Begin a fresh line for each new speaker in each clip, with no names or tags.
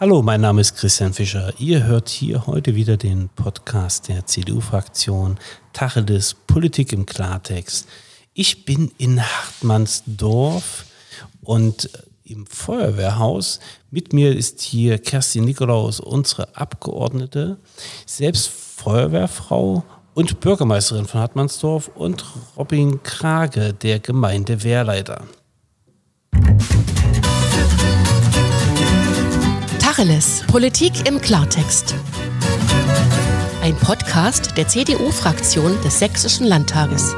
Hallo, mein Name ist Christian Fischer. Ihr hört hier heute wieder den Podcast der CDU-Fraktion Tacheles Politik im Klartext. Ich bin in Hartmannsdorf und im Feuerwehrhaus. Mit mir ist hier Kerstin Nikolaus, unsere Abgeordnete, selbst Feuerwehrfrau und Bürgermeisterin von Hartmannsdorf und Robin Krage, der Gemeindewehrleiter.
Tacheles. Politik im Klartext. Ein Podcast der CDU-Fraktion des Sächsischen Landtages.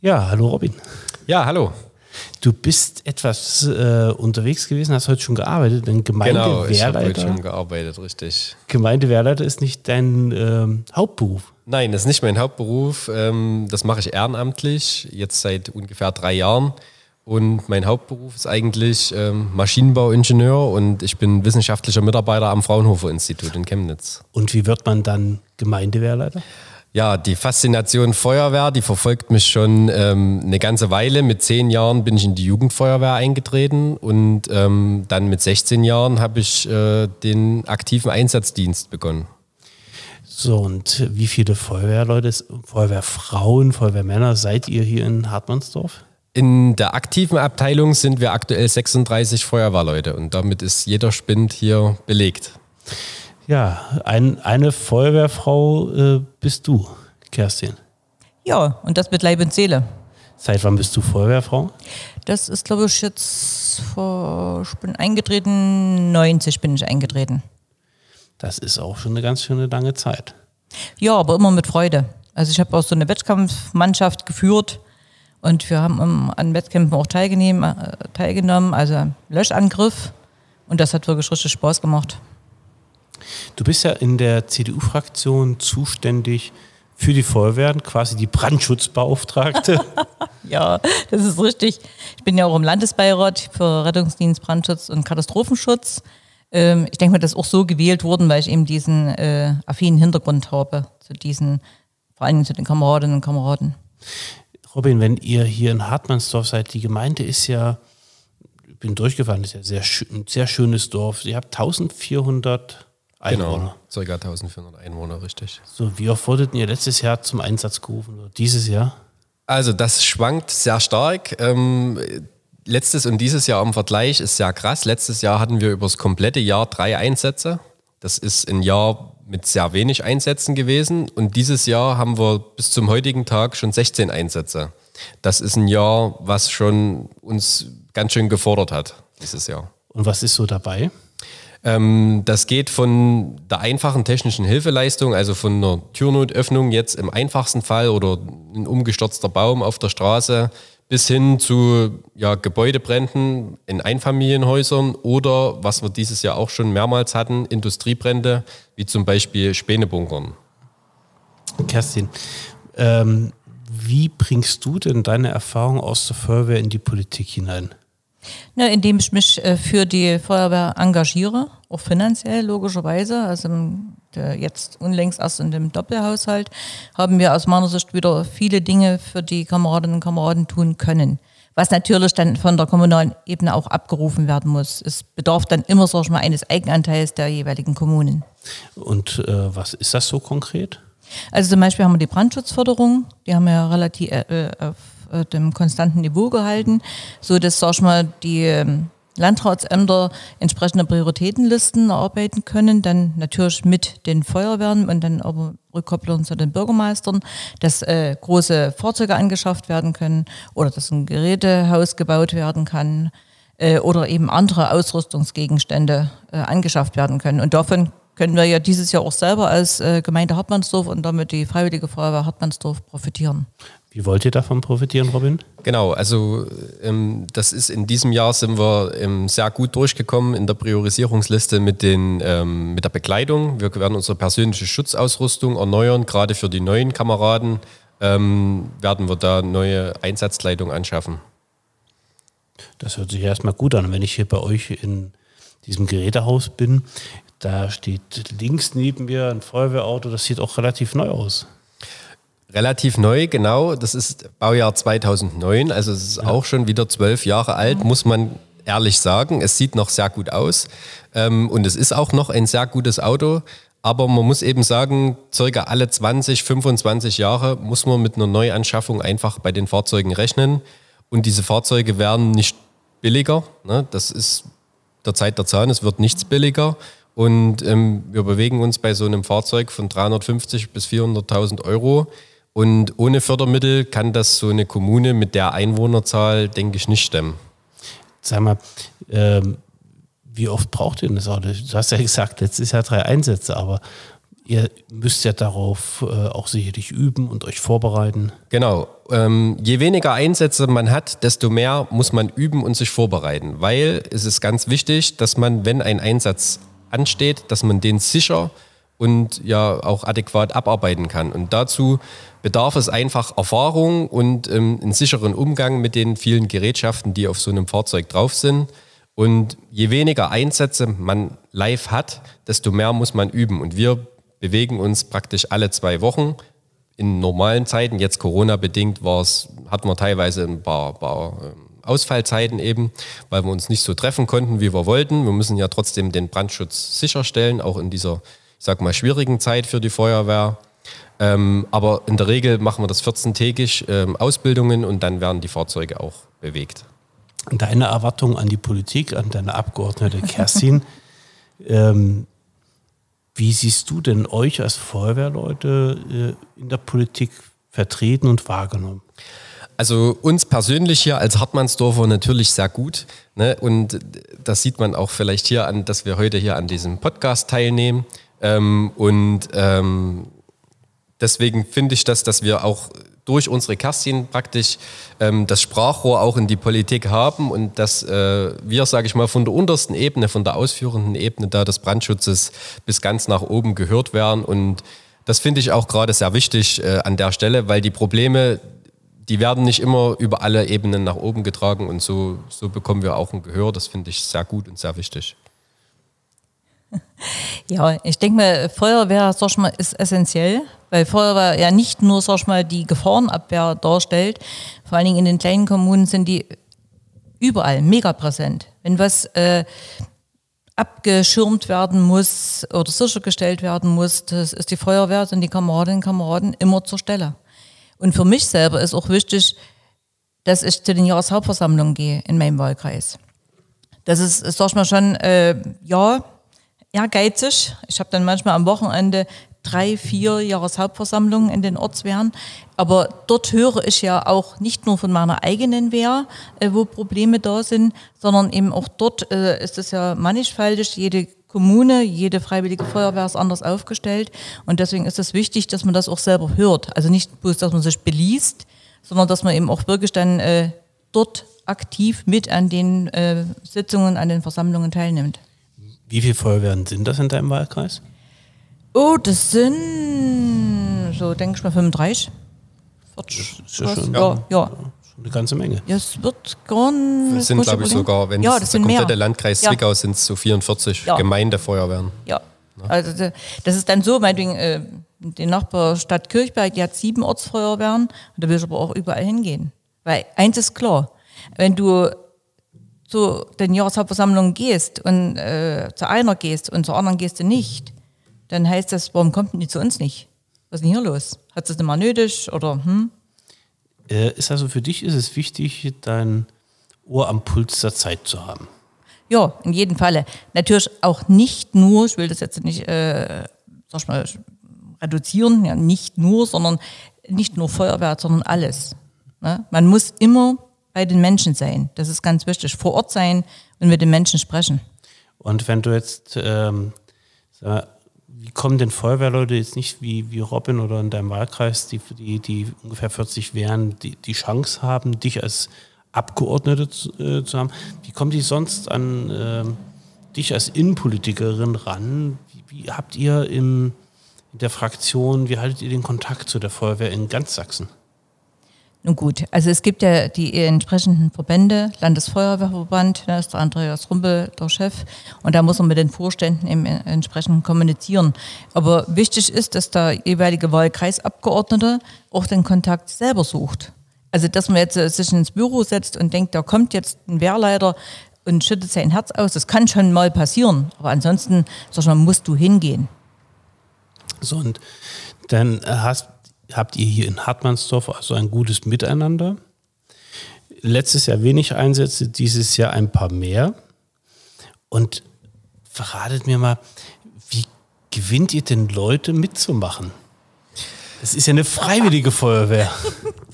Ja, hallo Robin.
Ja, hallo.
Du bist etwas äh, unterwegs gewesen, hast heute schon gearbeitet, denn
Genau, ich habe heute
Gemeindewehrleiter.
schon gearbeitet, richtig.
Gemeindewehrleiter ist nicht dein ähm, Hauptberuf.
Nein, das ist nicht mein Hauptberuf. Ähm, das mache ich ehrenamtlich, jetzt seit ungefähr drei Jahren. Und mein Hauptberuf ist eigentlich ähm, Maschinenbauingenieur und ich bin wissenschaftlicher Mitarbeiter am Fraunhofer Institut in Chemnitz.
Und wie wird man dann Gemeindewehrleiter?
Ja, die Faszination Feuerwehr, die verfolgt mich schon ähm, eine ganze Weile. Mit zehn Jahren bin ich in die Jugendfeuerwehr eingetreten und ähm, dann mit 16 Jahren habe ich äh, den aktiven Einsatzdienst begonnen.
So, und wie viele Feuerwehrleute, Feuerwehrfrauen, Feuerwehrmänner seid ihr hier in Hartmannsdorf?
In der aktiven Abteilung sind wir aktuell 36 Feuerwehrleute und damit ist jeder Spind hier belegt.
Ja, ein, eine Feuerwehrfrau äh, bist du, Kerstin.
Ja, und das mit Leib und Seele.
Seit wann bist du Feuerwehrfrau?
Das ist, glaube ich, jetzt vor, ich bin eingetreten, 90 bin ich eingetreten.
Das ist auch schon eine ganz schöne lange Zeit.
Ja, aber immer mit Freude. Also ich habe auch so eine Wettkampfmannschaft geführt und wir haben an Wettkämpfen auch teilgenommen, äh, teilgenommen, also Löschangriff. Und das hat wirklich richtig Spaß gemacht.
Du bist ja in der CDU-Fraktion zuständig für die Feuerwehren, quasi die Brandschutzbeauftragte.
Ja, das ist richtig. Ich bin ja auch im Landesbeirat für Rettungsdienst, Brandschutz und Katastrophenschutz. Ähm, ich denke mal, das ist auch so gewählt worden, weil ich eben diesen äh, affinen Hintergrund habe zu diesen, vor allem zu den Kameradinnen und Kameraden.
Robin, wenn ihr hier in Hartmannsdorf seid, die Gemeinde ist ja, ich bin durchgefahren, ist ja sehr, ein sehr schönes Dorf. Ihr habt 1400 Einwohner.
Genau, circa 1400 Einwohner, richtig.
So, wie oft wurdet ihr letztes Jahr zum Einsatz gerufen? Oder dieses Jahr?
Also das schwankt sehr stark. Ähm, letztes und dieses Jahr im Vergleich ist sehr krass. Letztes Jahr hatten wir über das komplette Jahr drei Einsätze. Das ist ein Jahr mit sehr wenig Einsätzen gewesen. Und dieses Jahr haben wir bis zum heutigen Tag schon 16 Einsätze. Das ist ein Jahr, was schon uns ganz schön gefordert hat, dieses Jahr.
Und was ist so dabei?
Ähm, das geht von der einfachen technischen Hilfeleistung, also von einer Türnotöffnung jetzt im einfachsten Fall oder ein umgestürzter Baum auf der Straße, bis hin zu ja, Gebäudebränden in Einfamilienhäusern oder, was wir dieses Jahr auch schon mehrmals hatten, Industriebrände, wie zum Beispiel Spänebunkern.
Kerstin, ähm, wie bringst du denn deine Erfahrung aus der Feuerwehr in die Politik hinein?
Ja, indem ich mich äh, für die Feuerwehr engagiere, auch finanziell logischerweise. Also im, jetzt unlängst erst in dem Doppelhaushalt haben wir aus meiner Sicht wieder viele Dinge für die Kameradinnen und Kameraden tun können. Was natürlich dann von der kommunalen Ebene auch abgerufen werden muss. Es bedarf dann immer, sag ich mal, eines Eigenanteils der jeweiligen Kommunen.
Und äh, was ist das so konkret?
Also zum Beispiel haben wir die Brandschutzförderung, die haben wir ja relativ äh, äh, auf äh, dem konstanten Niveau gehalten, so dass, sag ich mal, die ähm, Landratsämter entsprechende Prioritätenlisten erarbeiten können, dann natürlich mit den Feuerwehren und dann aber Rückkopplung zu den Bürgermeistern, dass äh, große Fahrzeuge angeschafft werden können oder dass ein Gerätehaus gebaut werden kann äh, oder eben andere Ausrüstungsgegenstände äh, angeschafft werden können. Und davon können wir ja dieses Jahr auch selber als äh, Gemeinde Hartmannsdorf und damit die Freiwillige Feuerwehr Hartmannsdorf profitieren.
Wie wollt ihr davon profitieren, Robin?
Genau, also ähm, das ist in diesem Jahr sind wir ähm, sehr gut durchgekommen in der Priorisierungsliste mit, den, ähm, mit der Bekleidung. Wir werden unsere persönliche Schutzausrüstung erneuern, gerade für die neuen Kameraden ähm, werden wir da neue Einsatzkleidung anschaffen.
Das hört sich erstmal gut an. Wenn ich hier bei euch in diesem Gerätehaus bin, da steht links neben mir ein Feuerwehrauto, das sieht auch relativ neu aus.
Relativ neu, genau. Das ist Baujahr 2009, also es ist ja. auch schon wieder zwölf Jahre alt, muss man ehrlich sagen. Es sieht noch sehr gut aus ähm, und es ist auch noch ein sehr gutes Auto. Aber man muss eben sagen, circa alle 20, 25 Jahre muss man mit einer Neuanschaffung einfach bei den Fahrzeugen rechnen. Und diese Fahrzeuge werden nicht billiger. Ne? Das ist der Zeit der Zahn, es wird nichts billiger. Und ähm, wir bewegen uns bei so einem Fahrzeug von 350 bis 400.000 Euro. Und ohne Fördermittel kann das so eine Kommune mit der Einwohnerzahl, denke ich, nicht stemmen.
Sag mal, ähm, wie oft braucht ihr das Auto? Du hast ja gesagt, letztes Jahr drei Einsätze, aber ihr müsst ja darauf äh, auch sicherlich üben und euch vorbereiten.
Genau. Ähm, je weniger Einsätze man hat, desto mehr muss man üben und sich vorbereiten, weil es ist ganz wichtig, dass man, wenn ein Einsatz ansteht, dass man den sicher und ja auch adäquat abarbeiten kann. Und dazu bedarf es einfach Erfahrung und ähm, einen sicheren Umgang mit den vielen Gerätschaften, die auf so einem Fahrzeug drauf sind. Und je weniger Einsätze man live hat, desto mehr muss man üben. Und wir bewegen uns praktisch alle zwei Wochen. In normalen Zeiten, jetzt Corona-bedingt, hatten wir teilweise ein paar, paar ähm, Ausfallzeiten eben, weil wir uns nicht so treffen konnten, wie wir wollten. Wir müssen ja trotzdem den Brandschutz sicherstellen, auch in dieser ich sag mal, schwierigen Zeit für die Feuerwehr. Ähm, aber in der Regel machen wir das 14-tägig ähm, Ausbildungen und dann werden die Fahrzeuge auch bewegt.
Deine Erwartung an die Politik, an deine Abgeordnete Kerstin, ähm, wie siehst du denn euch als Feuerwehrleute äh, in der Politik vertreten und wahrgenommen?
Also uns persönlich hier als Hartmannsdorfer natürlich sehr gut. Ne? Und das sieht man auch vielleicht hier an, dass wir heute hier an diesem Podcast teilnehmen. Ähm, und ähm, deswegen finde ich das, dass wir auch durch unsere Kerstin praktisch ähm, das Sprachrohr auch in die Politik haben und dass äh, wir, sage ich mal, von der untersten Ebene, von der ausführenden Ebene da des Brandschutzes bis ganz nach oben gehört werden. Und das finde ich auch gerade sehr wichtig äh, an der Stelle, weil die Probleme, die werden nicht immer über alle Ebenen nach oben getragen und so, so bekommen wir auch ein Gehör. Das finde ich sehr gut und sehr wichtig.
Ja, ich denke mal, Feuerwehr sag mal, ist essentiell, weil Feuerwehr ja nicht nur sag mal, die Gefahrenabwehr darstellt, vor allen Dingen in den kleinen Kommunen sind die überall mega präsent. Wenn was äh, abgeschirmt werden muss oder sichergestellt werden muss, das ist die Feuerwehr, sind die Kameradinnen und Kameraden immer zur Stelle. Und für mich selber ist auch wichtig, dass ich zu den Jahreshauptversammlungen gehe in meinem Wahlkreis. Das ist, sag ich mal schon, äh, ja, ehrgeizig. Ich habe dann manchmal am Wochenende drei, vier Jahreshauptversammlungen in den Ortswehren. Aber dort höre ich ja auch nicht nur von meiner eigenen Wehr, äh, wo Probleme da sind, sondern eben auch dort äh, ist es ja mannigfaltig. Jede Kommune, jede freiwillige Feuerwehr ist anders aufgestellt. Und deswegen ist es wichtig, dass man das auch selber hört. Also nicht bloß, dass man sich beliest, sondern dass man eben auch wirklich dann äh, dort aktiv mit an den äh, Sitzungen, an den Versammlungen teilnimmt.
Wie viele Feuerwehren sind das in deinem Wahlkreis?
Oh, das sind so, denke ich mal, 35. 40.
Das ist ja, schon, ja, ja. Schon eine ganze Menge.
Ja, es wird gar nicht.
Das sind, glaube ich, sogar, wenn ja, das der komplette mehr. Landkreis ja. Zwickau sind es so 44 ja. Gemeindefeuerwehren.
Ja. Also das ist dann so, meinetwegen, äh, die Nachbarstadt Kirchberg, die hat sieben Ortsfeuerwehren und da will ich aber auch überall hingehen. Weil eins ist klar, wenn du zu den Jahreshauptversammlungen gehst und äh, zu einer gehst und zur anderen gehst du nicht, dann heißt das, warum kommt denn die zu uns nicht? Was ist denn hier los? Hat es nicht mal nötig oder hm?
Äh, ist also für dich ist es wichtig, dein Ohr am Puls der Zeit zu haben?
Ja, in jedem Falle. Natürlich auch nicht nur, ich will das jetzt nicht äh, sag ich mal, reduzieren, ja, nicht nur, sondern nicht nur Feuerwehr, sondern alles. Ne? Man muss immer bei den Menschen sein. Das ist ganz wichtig. Vor Ort sein und mit den Menschen sprechen.
Und wenn du jetzt, ähm, wie kommen denn Feuerwehrleute jetzt nicht wie, wie Robin oder in deinem Wahlkreis, die, die, die ungefähr 40 wären, die, die Chance haben, dich als Abgeordnete zu, äh, zu haben, wie kommen die sonst an äh, dich als Innenpolitikerin ran? Wie, wie habt ihr im, in der Fraktion, wie haltet ihr den Kontakt zu der Feuerwehr in ganz Sachsen?
Nun gut, also es gibt ja die entsprechenden Verbände, Landesfeuerwehrverband, da ist der Andreas Rumpel der Chef und da muss man mit den Vorständen eben entsprechend kommunizieren. Aber wichtig ist, dass der jeweilige Wahlkreisabgeordnete auch den Kontakt selber sucht. Also dass man jetzt äh, sich ins Büro setzt und denkt, da kommt jetzt ein Wehrleiter und schüttet sein Herz aus, das kann schon mal passieren. Aber ansonsten, sag mal, musst du hingehen.
So, und dann hast habt ihr hier in Hartmannsdorf also ein gutes Miteinander. Letztes Jahr wenig Einsätze, dieses Jahr ein paar mehr. Und verratet mir mal, wie gewinnt ihr denn Leute mitzumachen? Es ist ja eine freiwillige Feuerwehr.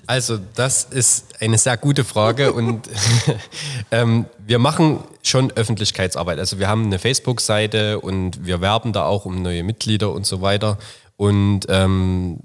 Also das ist eine sehr gute Frage und ähm, wir machen schon Öffentlichkeitsarbeit. Also wir haben eine Facebook-Seite und wir werben da auch um neue Mitglieder und so weiter. Und ähm,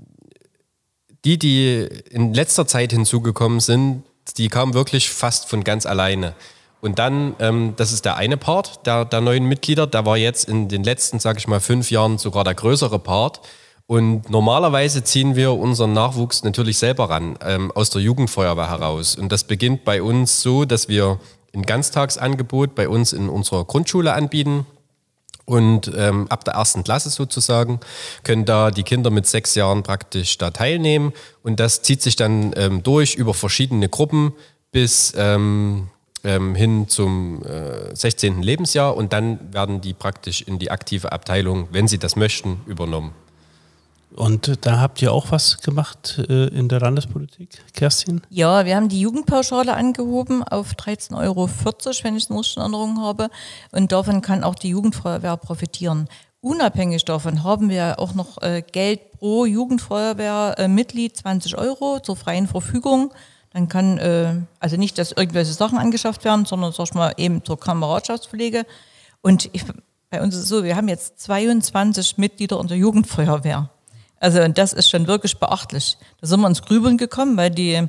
die, die in letzter Zeit hinzugekommen sind, die kamen wirklich fast von ganz alleine. Und dann, ähm, das ist der eine Part der, der neuen Mitglieder, der war jetzt in den letzten, sage ich mal, fünf Jahren sogar der größere Part. Und normalerweise ziehen wir unseren Nachwuchs natürlich selber ran, ähm, aus der Jugendfeuerwehr heraus. Und das beginnt bei uns so, dass wir ein Ganztagsangebot bei uns in unserer Grundschule anbieten. Und ähm, ab der ersten Klasse sozusagen können da die Kinder mit sechs Jahren praktisch da teilnehmen. Und das zieht sich dann ähm, durch über verschiedene Gruppen bis ähm, ähm hin zum äh, 16. Lebensjahr. Und dann werden die praktisch in die aktive Abteilung, wenn sie das möchten, übernommen.
Und da habt ihr auch was gemacht äh, in der Landespolitik, Kerstin?
Ja, wir haben die Jugendpauschale angehoben auf 13,40 Euro, wenn ich es noch in Erinnerung habe. Und davon kann auch die Jugendfeuerwehr profitieren. Unabhängig davon haben wir auch noch äh, Geld pro Jugendfeuerwehrmitglied, äh, 20 Euro zur freien Verfügung. Dann kann, äh, also nicht, dass irgendwelche Sachen angeschafft werden, sondern sag ich mal eben zur Kameradschaftspflege. Und ich, bei uns ist es so, wir haben jetzt 22 Mitglieder in der Jugendfeuerwehr. Also und das ist schon wirklich beachtlich. Da sind wir ins Grübeln gekommen, weil die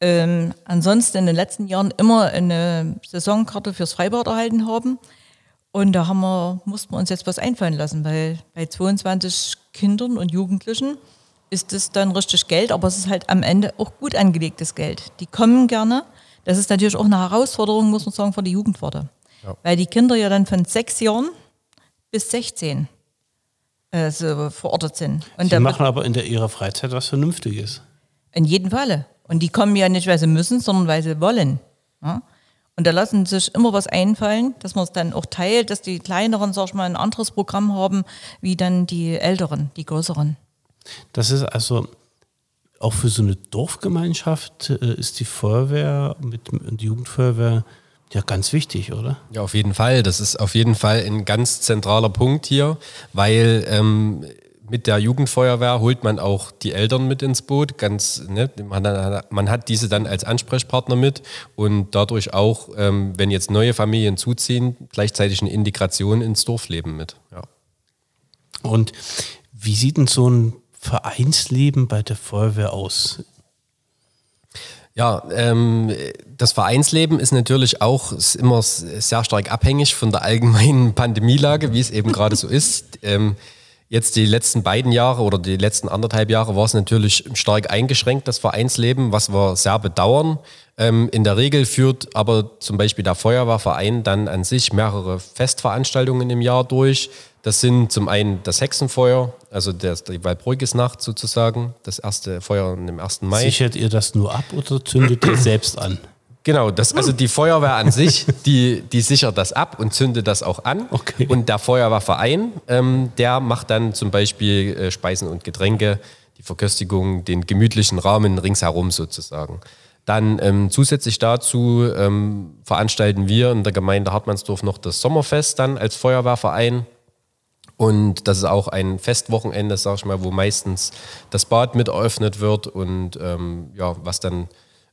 ähm, ansonsten in den letzten Jahren immer eine Saisonkarte fürs Freibad erhalten haben. Und da haben wir, mussten wir uns jetzt was einfallen lassen, weil bei 22 Kindern und Jugendlichen ist es dann richtig Geld, aber es ist halt am Ende auch gut angelegtes Geld. Die kommen gerne. Das ist natürlich auch eine Herausforderung, muss man sagen, für die Jugendwarte. Ja. Weil die Kinder ja dann von sechs Jahren bis 16 äh, so verortet sind.
Und die machen aber in der, ihrer Freizeit was Vernünftiges.
In jedem Falle. Und die kommen ja nicht, weil sie müssen, sondern weil sie wollen. Ja? Und da lassen sich immer was einfallen, dass man es dann auch teilt, dass die Kleineren, sag ich mal, ein anderes Programm haben, wie dann die Älteren, die Größeren.
Das ist also auch für so eine Dorfgemeinschaft äh, ist die Feuerwehr mit die Jugendfeuerwehr ja, ganz wichtig, oder?
Ja, auf jeden Fall. Das ist auf jeden Fall ein ganz zentraler Punkt hier, weil ähm, mit der Jugendfeuerwehr holt man auch die Eltern mit ins Boot. Ganz, ne, man, man hat diese dann als Ansprechpartner mit und dadurch auch, ähm, wenn jetzt neue Familien zuziehen, gleichzeitig eine Integration ins Dorfleben mit. Ja.
Und wie sieht denn so ein Vereinsleben bei der Feuerwehr aus?
Ja, ähm, das Vereinsleben ist natürlich auch immer sehr stark abhängig von der allgemeinen Pandemielage, wie es eben gerade so ist. Ähm, jetzt die letzten beiden Jahre oder die letzten anderthalb Jahre war es natürlich stark eingeschränkt, das Vereinsleben, was wir sehr bedauern. Ähm, in der Regel führt aber zum Beispiel der Feuerwehrverein dann an sich mehrere Festveranstaltungen im Jahr durch. Das sind zum einen das Hexenfeuer, also der, die Walpurgisnacht sozusagen, das erste Feuer im 1. Mai.
Sichert ihr das nur ab oder zündet ihr selbst an?
Genau, das, also die Feuerwehr an sich, die, die sichert das ab und zündet das auch an. Okay. Und der Feuerwehrverein, ähm, der macht dann zum Beispiel äh, Speisen und Getränke, die Verköstigung, den gemütlichen Rahmen ringsherum sozusagen. Dann ähm, zusätzlich dazu ähm, veranstalten wir in der Gemeinde Hartmannsdorf noch das Sommerfest dann als Feuerwehrverein. Und das ist auch ein Festwochenende, sag ich mal, wo meistens das Bad mit eröffnet wird und ähm, ja, was dann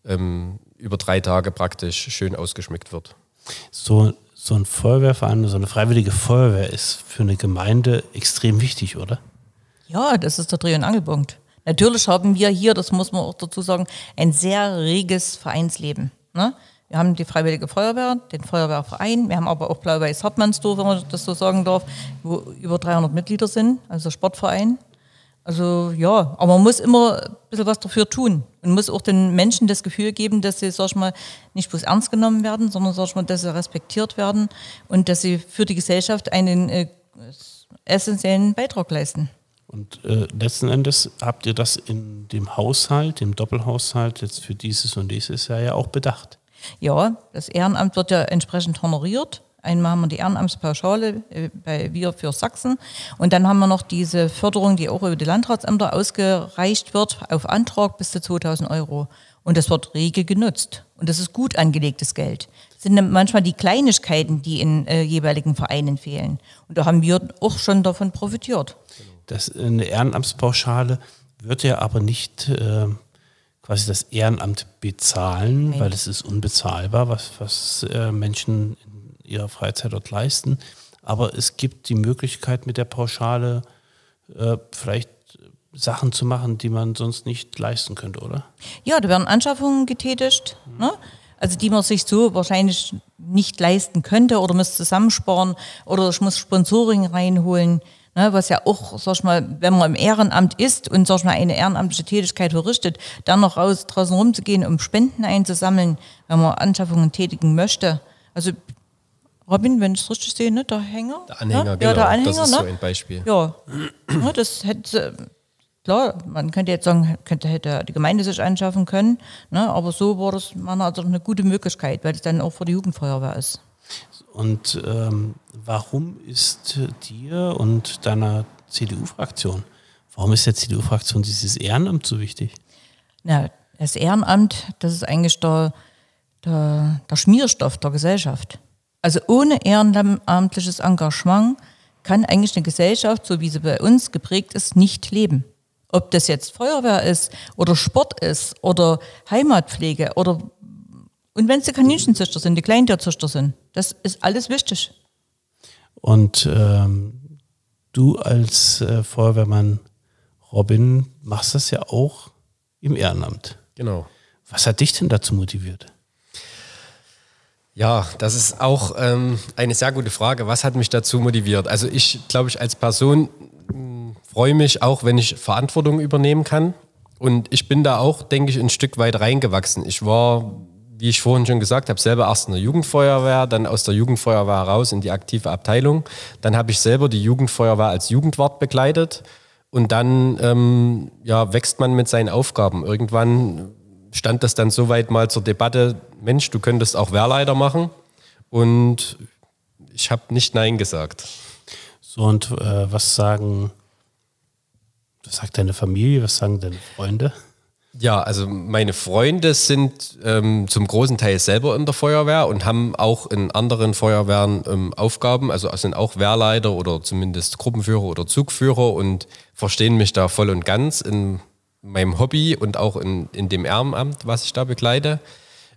ähm, über drei Tage praktisch schön ausgeschmückt wird.
So, so ein Feuerwehrverein, so eine freiwillige Feuerwehr ist für eine Gemeinde extrem wichtig, oder?
Ja, das ist der Dreh- und Angelpunkt. Natürlich haben wir hier, das muss man auch dazu sagen, ein sehr reges Vereinsleben. Ne? Wir haben die Freiwillige Feuerwehr, den Feuerwehrverein, wir haben aber auch Blau-Weiß Hartmannsdorf, wenn man das so sagen darf, wo über 300 Mitglieder sind, also Sportverein. Also ja, aber man muss immer ein bisschen was dafür tun und muss auch den Menschen das Gefühl geben, dass sie, sag ich mal, nicht bloß ernst genommen werden, sondern, sag ich mal, dass sie respektiert werden und dass sie für die Gesellschaft einen äh, essentiellen Beitrag leisten.
Und äh, letzten Endes habt ihr das in dem Haushalt, dem Doppelhaushalt jetzt für dieses und dieses Jahr ja auch bedacht.
Ja, das Ehrenamt wird ja entsprechend honoriert. Einmal haben wir die Ehrenamtspauschale äh, bei Wir für Sachsen und dann haben wir noch diese Förderung, die auch über die Landratsämter ausgereicht wird, auf Antrag bis zu 2000 Euro. Und das wird rege genutzt. Und das ist gut angelegtes Geld. Das sind manchmal die Kleinigkeiten, die in äh, jeweiligen Vereinen fehlen. Und da haben wir auch schon davon profitiert.
Das, eine Ehrenamtspauschale wird ja aber nicht äh, quasi das Ehrenamt bezahlen,
Nein.
weil es ist unbezahlbar, was, was äh, Menschen in ihrer Freizeit dort leisten. Aber es gibt die Möglichkeit mit der Pauschale äh, vielleicht Sachen zu machen, die man sonst nicht leisten könnte, oder?
Ja, da werden Anschaffungen getätigt, ne? also die man sich so wahrscheinlich nicht leisten könnte oder muss zusammensparen oder ich muss Sponsoring reinholen. Ne, was ja auch, sag ich mal, wenn man im Ehrenamt ist und sag ich mal, eine ehrenamtliche Tätigkeit verrichtet, dann noch raus, draußen rumzugehen, um Spenden einzusammeln, wenn man Anschaffungen tätigen möchte. Also Robin, wenn ich es richtig sehe, ne, der Hänger?
Der Anhänger,
ne?
genau.
Ja, der Anhänger,
das ist
ne?
so ein Beispiel.
Ja, ne, das hätte, klar, man könnte jetzt sagen, könnte, hätte die Gemeinde sich anschaffen können, ne, aber so war das meiner Ansicht nach eine gute Möglichkeit, weil es dann auch für die Jugendfeuerwehr ist.
Und ähm, warum ist dir und deiner CDU-Fraktion, warum ist der CDU-Fraktion dieses Ehrenamt so wichtig?
Ja, das Ehrenamt, das ist eigentlich der, der, der Schmierstoff der Gesellschaft. Also ohne ehrenamtliches Engagement kann eigentlich eine Gesellschaft, so wie sie bei uns geprägt ist, nicht leben. Ob das jetzt Feuerwehr ist oder Sport ist oder Heimatpflege oder und wenn es die Kaninchenzüchter sind, die Kleintierzüchter sind, das ist alles wichtig.
Und ähm, du als äh, Feuerwehrmann Robin machst das ja auch im Ehrenamt.
Genau.
Was hat dich denn dazu motiviert?
Ja, das ist auch ähm, eine sehr gute Frage. Was hat mich dazu motiviert? Also ich glaube, ich als Person mh, freue mich auch, wenn ich Verantwortung übernehmen kann. Und ich bin da auch, denke ich, ein Stück weit reingewachsen. Ich war, wie ich vorhin schon gesagt habe, selber erst in der Jugendfeuerwehr, dann aus der Jugendfeuerwehr raus in die aktive Abteilung. Dann habe ich selber die Jugendfeuerwehr als Jugendwart begleitet. Und dann ähm, ja, wächst man mit seinen Aufgaben. Irgendwann stand das dann soweit mal zur Debatte, Mensch, du könntest auch Wehrleiter machen. Und ich habe nicht Nein gesagt.
So, und äh, was sagen, was sagt deine Familie, was sagen deine Freunde?
Ja, also meine Freunde sind ähm, zum großen Teil selber in der Feuerwehr und haben auch in anderen Feuerwehren ähm, Aufgaben, also sind auch Wehrleiter oder zumindest Gruppenführer oder Zugführer und verstehen mich da voll und ganz in meinem Hobby und auch in, in dem Ehrenamt, was ich da begleite.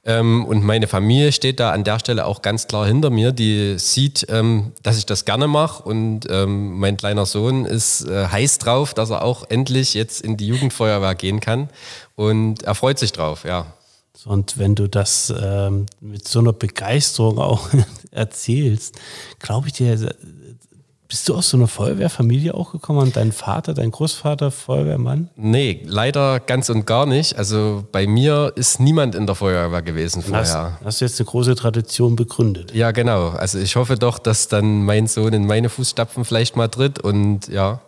Ähm, und meine Familie steht da an der Stelle auch ganz klar hinter mir. Die sieht, ähm, dass ich das gerne mache. Und ähm, mein kleiner Sohn ist äh, heiß drauf, dass er auch endlich jetzt in die Jugendfeuerwehr gehen kann. Und er freut sich drauf, ja.
Und wenn du das ähm, mit so einer Begeisterung auch erzählst, glaube ich dir, bist du aus so einer Feuerwehrfamilie auch gekommen und dein Vater, dein Großvater Feuerwehrmann?
Nee, leider ganz und gar nicht. Also bei mir ist niemand in der Feuerwehr gewesen
Hast,
vorher.
hast du jetzt eine große Tradition begründet?
Ja, genau. Also ich hoffe doch, dass dann mein Sohn in meine Fußstapfen vielleicht mal tritt und ja,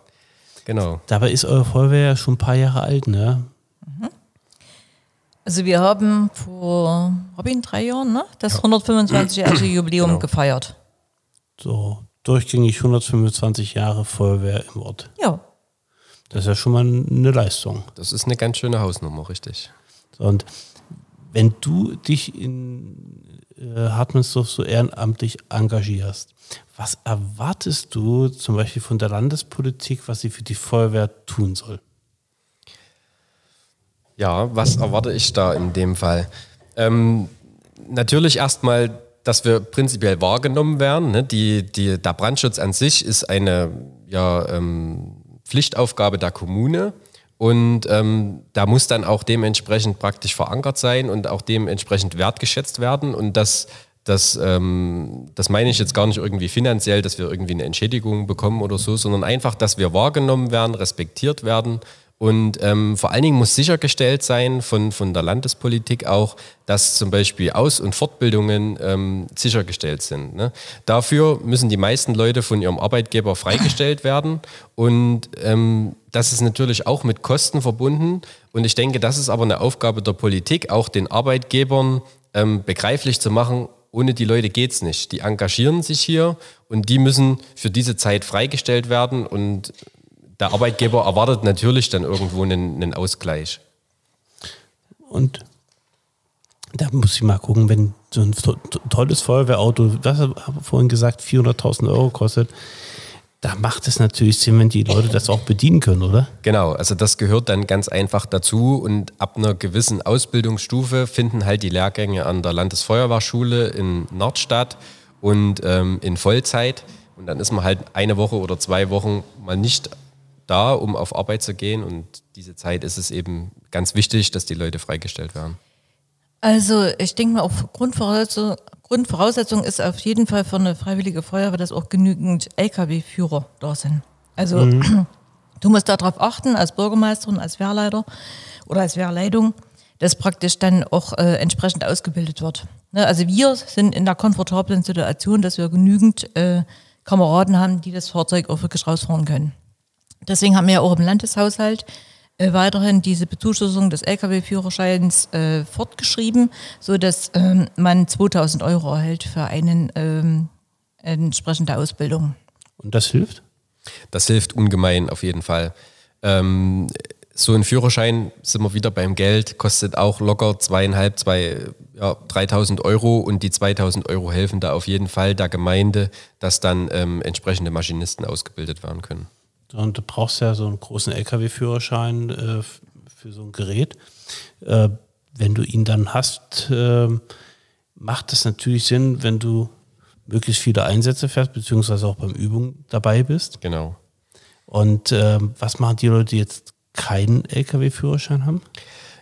genau.
Dabei ist eure Feuerwehr ja schon ein paar Jahre alt, ne?
Also wir haben vor, Robin, drei Jahren, ne? das 125-jährige Jubiläum
Genau.
gefeiert.
So durchgängig 125 Jahre Feuerwehr im Ort.
Ja,
Das ist ja schon mal eine Leistung.
Das ist eine ganz schöne Hausnummer, richtig.
Und wenn du dich in äh, Hartmannsdorf so ehrenamtlich engagierst, was erwartest du zum Beispiel von der Landespolitik, was sie für die Feuerwehr tun soll?
Ja, was erwarte ich da in dem Fall? Ähm, natürlich erstmal, dass wir prinzipiell wahrgenommen werden. Ne? Die, die, der Brandschutz an sich ist eine ja, ähm, Pflichtaufgabe der Kommune. Und ähm, da muss dann auch dementsprechend praktisch verankert sein und auch dementsprechend wertgeschätzt werden. Und das Das, ähm, das meine ich jetzt gar nicht irgendwie finanziell, dass wir irgendwie eine Entschädigung bekommen oder so, sondern einfach, dass wir wahrgenommen werden, respektiert werden und ähm, vor allen Dingen muss sichergestellt sein von, von der Landespolitik auch, dass zum Beispiel Aus- und Fortbildungen ähm, sichergestellt sind. Ne? Dafür müssen die meisten Leute von ihrem Arbeitgeber freigestellt werden. Und ähm, das ist natürlich auch mit Kosten verbunden. Und ich denke, das ist aber eine Aufgabe der Politik, auch den Arbeitgebern ähm, begreiflich zu machen, ohne die Leute geht es nicht. Die engagieren sich hier und die müssen für diese Zeit freigestellt werden. Und der Arbeitgeber erwartet natürlich dann irgendwo einen, einen Ausgleich.
Und da muss ich mal gucken, wenn so ein tolles Feuerwehrauto, was habe vorhin gesagt, 400.000 Euro kostet, da macht es natürlich Sinn, wenn die Leute das auch bedienen können, oder?
Genau, also das gehört dann ganz einfach dazu und ab einer gewissen Ausbildungsstufe finden halt die Lehrgänge an der Landesfeuerwehrschule in Nordstadt und ähm, in Vollzeit und dann ist man halt eine Woche oder zwei Wochen mal nicht da, um auf Arbeit zu gehen. Und diese Zeit ist es eben ganz wichtig, dass die Leute freigestellt werden.
Also ich denke mal, auf Grundvoraussetzung, Grundvoraussetzung ist auf jeden Fall für eine freiwillige Feuerwehr, dass auch genügend Lkw-Führer da sind. Also mhm. du musst darauf achten, als Bürgermeisterin, als Wehrleiter oder als Wehrleitung, dass praktisch dann auch äh, entsprechend ausgebildet wird. Ne? Also wir sind in der komfortablen Situation, dass wir genügend äh, Kameraden haben, die das Fahrzeug auch wirklich rausfahren können. Deswegen haben wir ja auch im Landeshaushalt äh, weiterhin diese Bezuschussung des Lkw-Führerscheins äh, fortgeschrieben, sodass ähm, man 2000 Euro erhält für einen ähm, entsprechende Ausbildung.
Und das hilft?
Das hilft ungemein auf jeden Fall. Ähm, so ein Führerschein, sind wir wieder beim Geld, kostet auch locker zweieinhalb, zwei, ja, 3000 Euro und die 2000 Euro helfen da auf jeden Fall der Gemeinde, dass dann ähm, entsprechende Maschinisten ausgebildet werden können.
Und du brauchst ja so einen großen LKW-Führerschein äh, für so ein Gerät. Äh, wenn du ihn dann hast, äh, macht es natürlich Sinn, wenn du möglichst viele Einsätze fährst, beziehungsweise auch beim Übung dabei bist.
Genau.
Und ähm, was machen die Leute, die jetzt keinen LKW-Führerschein haben?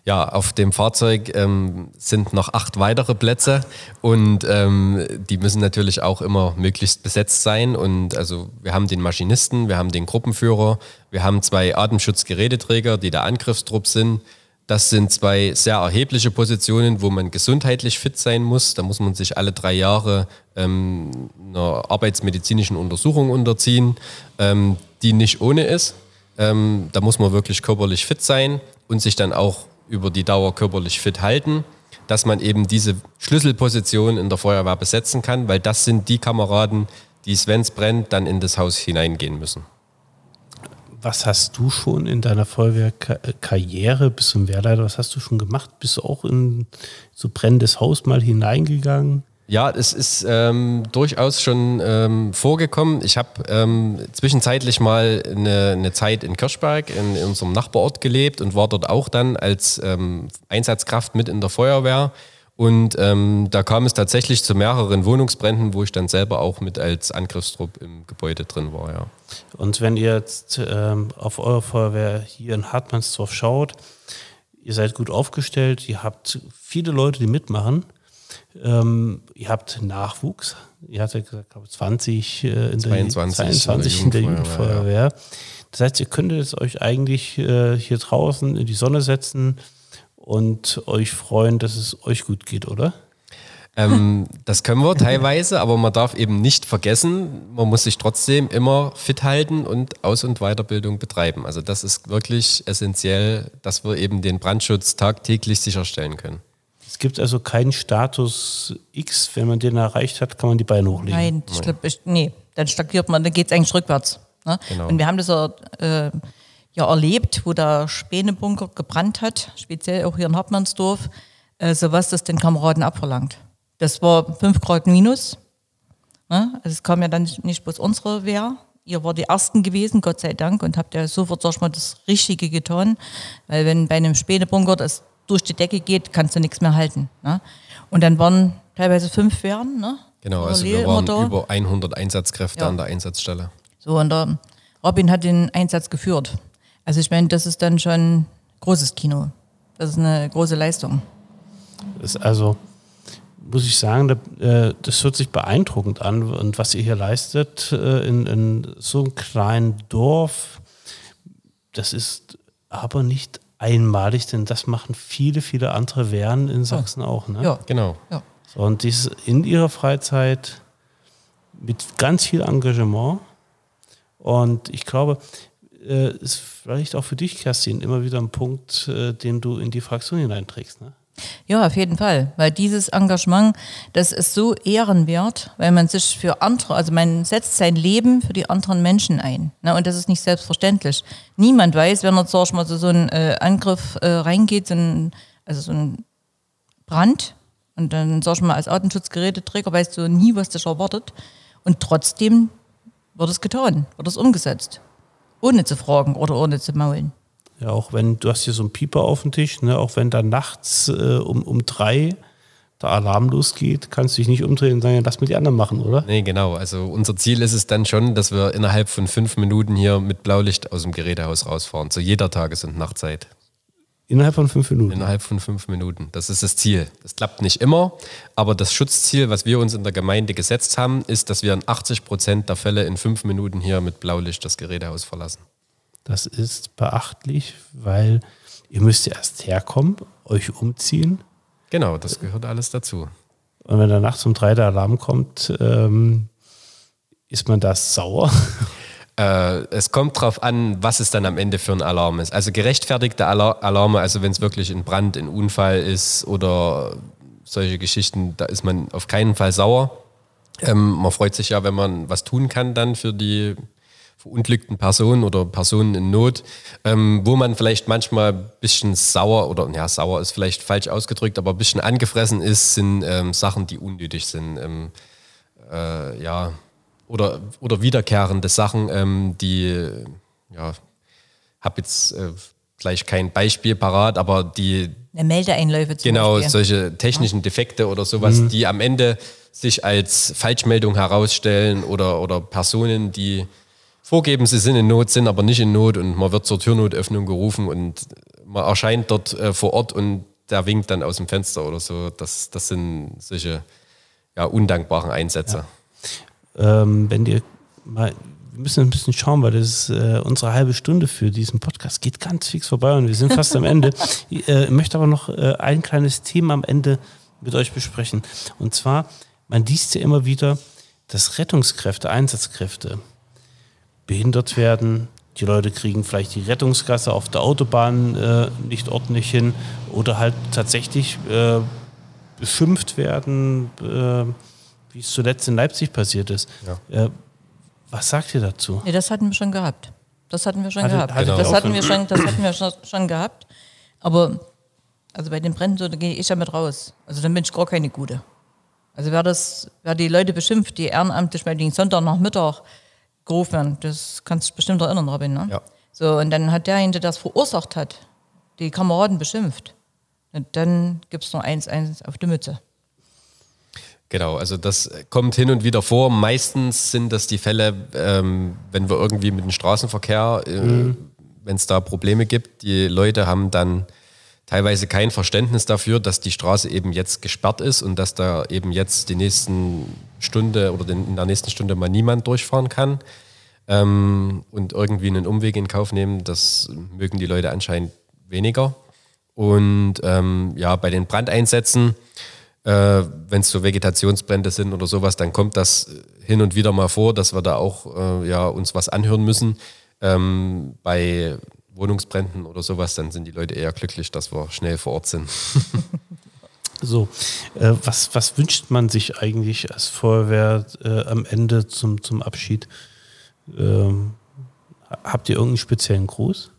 Ja, auf dem Fahrzeug ähm, sind noch acht weitere Plätze und ähm, die müssen natürlich auch immer möglichst besetzt sein. Und also wir haben den Maschinisten, wir haben den Gruppenführer, wir haben zwei Atemschutzgeräteträger, die der Angriffstrupp sind. Das sind zwei sehr erhebliche Positionen, wo man gesundheitlich fit sein muss. Da muss man sich alle drei Jahre ähm, einer arbeitsmedizinischen Untersuchung unterziehen, ähm, die nicht ohne ist. Ähm, da muss man wirklich körperlich fit sein und sich dann auch über die Dauer körperlich fit halten, dass man eben diese Schlüsselposition in der Feuerwehr besetzen kann, weil das sind die Kameraden, die, wenn es brennt, dann in das Haus hineingehen müssen.
Was hast du schon in deiner Feuerwehrkarriere bis zum Wehrleiter, was hast du schon gemacht? Bist du auch in so brennendes Haus mal hineingegangen?
Ja, es ist ähm, durchaus schon ähm, vorgekommen. Ich habe ähm, zwischenzeitlich mal eine, eine, Zeit in Kirchberg in, in, unserem Nachbarort gelebt und war dort auch dann als ähm, Einsatzkraft mit in der Feuerwehr. Und ähm, da kam es tatsächlich zu mehreren Wohnungsbränden, wo ich dann selber auch mit als Angriffstrupp im Gebäude drin war. Ja.
Und wenn ihr jetzt ähm, auf eure Feuerwehr hier in Hartmannsdorf schaut, ihr seid gut aufgestellt, ihr habt viele Leute, die mitmachen. Ähm, ihr habt Nachwuchs. Ihr hattet gesagt, glaube 20 äh, in
22,
der, 22 in der Jugendfeuerwehr. Ja. Das heißt, ihr könntet es euch eigentlich äh, hier draußen in die Sonne setzen und euch freuen, dass es euch gut geht, oder?
Ähm, das können wir teilweise, aber man darf eben nicht vergessen, man muss sich trotzdem immer fit halten und Aus- und Weiterbildung betreiben. Also das ist wirklich essentiell, dass wir eben den Brandschutz tagtäglich sicherstellen können.
Es gibt also keinen Status X, wenn man den erreicht hat, kann man die Beine hochlegen.
Nein, ich glaube, nee, dann stagniert man, dann geht es eigentlich rückwärts. Ne? Genau. Und wir haben das ja, äh, ja erlebt, wo der Spänebunker gebrannt hat, speziell auch hier in Hartmannsdorf, äh, so was das den Kameraden abverlangt. Das war 5 Grad minus. Ne? Also es kam ja dann nicht bloß unsere Wehr, ihr war die Ersten gewesen, Gott sei Dank, und habt ja sofort, sag ich mal, das Richtige getan. Weil wenn bei einem Spänebunker das durch die Decke geht, kannst du nichts mehr halten. Ne? Und dann waren teilweise fünf Wehren. Ne?
Genau, also wir waren über 100 Einsatzkräfte ja. an der Einsatzstelle.
So, und der Robin hat den Einsatz geführt. Also ich meine, das ist dann schon großes Kino. Das ist eine große Leistung.
Das ist also, muss ich sagen, äh, das hört sich beeindruckend an. Und was ihr hier leistet äh, in, in so einem kleinen Dorf, das ist aber nicht einmalig, denn das machen viele, viele andere Wehren in Sachsen ja. auch. Ne?
Ja, genau. Ja.
So, und dies in ihrer Freizeit mit ganz viel Engagement. Und ich glaube, äh, ist vielleicht auch für dich, Kerstin, immer wieder ein Punkt, äh, den du in die Fraktion hineinträgst. Ne?
Ja, auf jeden Fall, weil dieses Engagement, das ist so ehrenwert, weil man sich für andere, also man setzt sein Leben für die anderen Menschen ein. Ne? Und das ist nicht selbstverständlich. Niemand weiß, wenn er sag ich mal, so, so einen äh, Angriff äh, reingeht, so ein, also so ein Brand, und dann sag ich mal, als Artenschutzgeräteträger weißt du nie, was dich erwartet. Und trotzdem wird es getan, wird es umgesetzt. Ohne zu fragen oder ohne zu maulen.
Ja, auch wenn, du hast hier so einen Pieper auf dem Tisch, ne, auch wenn da nachts äh, um, um drei der Alarm losgeht, kannst du dich nicht umdrehen und sagen, lass mir die anderen machen, oder?
Nee, genau. Also unser Ziel ist es dann schon, dass wir innerhalb von fünf Minuten hier mit Blaulicht aus dem Gerätehaus rausfahren, zu jeder Tages- und Nachtzeit.
Innerhalb von fünf Minuten?
Innerhalb von fünf Minuten. Das ist das Ziel. Das klappt nicht immer, aber das Schutzziel, was wir uns in der Gemeinde gesetzt haben, ist, dass wir in 80 Prozent der Fälle in fünf Minuten hier mit Blaulicht das Gerätehaus verlassen.
Das ist beachtlich, weil ihr müsst ja erst herkommen, euch umziehen.
Genau, das gehört alles dazu.
Und wenn dann nachts um drei der Alarm kommt, ähm, ist man da sauer?
Äh, es kommt darauf an, was es dann am Ende für ein Alarm ist. Also gerechtfertigte Alarme, also wenn es wirklich ein Brand, ein Unfall ist oder solche Geschichten, da ist man auf keinen Fall sauer. Ähm, man freut sich ja, wenn man was tun kann dann für die verunglückten Personen oder Personen in Not, ähm, wo man vielleicht manchmal ein bisschen sauer oder ja, sauer ist vielleicht falsch ausgedrückt, aber ein bisschen angefressen ist, sind ähm, Sachen, die unnötig sind. Ähm, äh, ja, oder, oder wiederkehrende Sachen, ähm, die, ja, habe jetzt äh, gleich kein Beispiel parat, aber die.
Meldeeinläufe
zum Genau, Beispiel. solche technischen Defekte oder sowas, mhm. die am Ende sich als Falschmeldung herausstellen oder, oder Personen, die vorgeben, sie sind in Not, sind aber nicht in Not und man wird zur Türnotöffnung gerufen und man erscheint dort äh, vor Ort und der winkt dann aus dem Fenster oder so. Das, das sind solche ja, undankbaren Einsätze.
Ja. Ähm, wenn dir mal, wir müssen ein bisschen schauen, weil das ist äh, unsere halbe Stunde für diesen Podcast geht ganz fix vorbei und wir sind fast am Ende. Ich äh, möchte aber noch äh, ein kleines Thema am Ende mit euch besprechen. Und zwar, man liest ja immer wieder, dass Rettungskräfte, Einsatzkräfte behindert werden. Die Leute kriegen vielleicht die Rettungsgasse auf der Autobahn äh, nicht ordentlich hin oder halt tatsächlich äh, beschimpft werden, äh, wie es zuletzt in Leipzig passiert ist. Ja. Äh, was sagt ihr dazu?
Nee, das hatten wir schon gehabt. Das hatten wir schon hatte, gehabt. Hatte genau. das, hatten wir schon, das hatten wir schon, schon gehabt. Aber also bei den Bränden, so, da gehe ich ja mit raus. Also dann bin ich gar keine Gute. Also wer das, wer die Leute beschimpft, die ehrenamtlich bei den Sonntagnachmittag gerufen werden. Das kannst du dich bestimmt erinnern, Robin. Ne? Ja. So, und dann hat derjenige, der das verursacht hat, die Kameraden beschimpft. Und dann gibt es noch eins, eins auf die Mütze.
Genau, also das kommt hin und wieder vor. Meistens sind das die Fälle, ähm, wenn wir irgendwie mit dem Straßenverkehr, äh, mhm. wenn es da Probleme gibt, die Leute haben dann teilweise kein Verständnis dafür, dass die Straße eben jetzt gesperrt ist und dass da eben jetzt die nächsten Stunde oder in der nächsten Stunde mal niemand durchfahren kann ähm, und irgendwie einen Umweg in Kauf nehmen. Das mögen die Leute anscheinend weniger. Und ähm, ja, bei den Brandeinsätzen, äh, wenn es so Vegetationsbrände sind oder sowas, dann kommt das hin und wieder mal vor, dass wir da auch äh, ja, uns was anhören müssen. Ähm, bei Wohnungsbränden oder sowas, dann sind die Leute eher glücklich, dass wir schnell vor Ort sind.
so, äh, was, was wünscht man sich eigentlich als Feuerwehr äh, am Ende zum, zum Abschied? Ähm, habt ihr irgendeinen speziellen Gruß?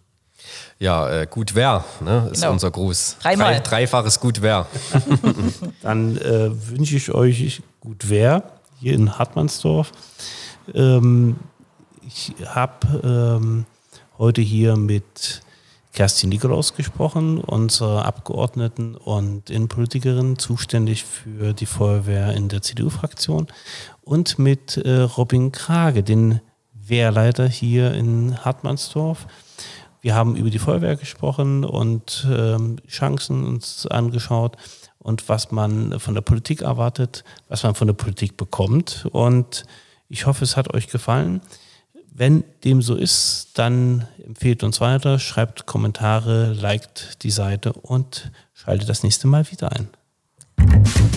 Ja, äh, gut wer, ne, ist genau. unser Gruß.
Dreimal.
Drei, dreifaches gut wer.
Dann äh, wünsche ich euch gut wer hier in Hartmannsdorf. Ähm, ich habe ähm, heute hier mit Kerstin Nikolaus gesprochen, unserer Abgeordneten und Innenpolitikerin, zuständig für die Feuerwehr in der CDU-Fraktion, und mit äh, Robin Krage, den Wehrleiter hier in Hartmannsdorf. Wir haben über die Feuerwehr gesprochen und ähm, Chancen uns angeschaut und was man von der Politik erwartet, was man von der Politik bekommt. Und ich hoffe, es hat euch gefallen. Wenn dem so ist, dann empfehlt uns weiter, schreibt Kommentare, liked die Seite und schaltet das nächste Mal wieder ein. Musik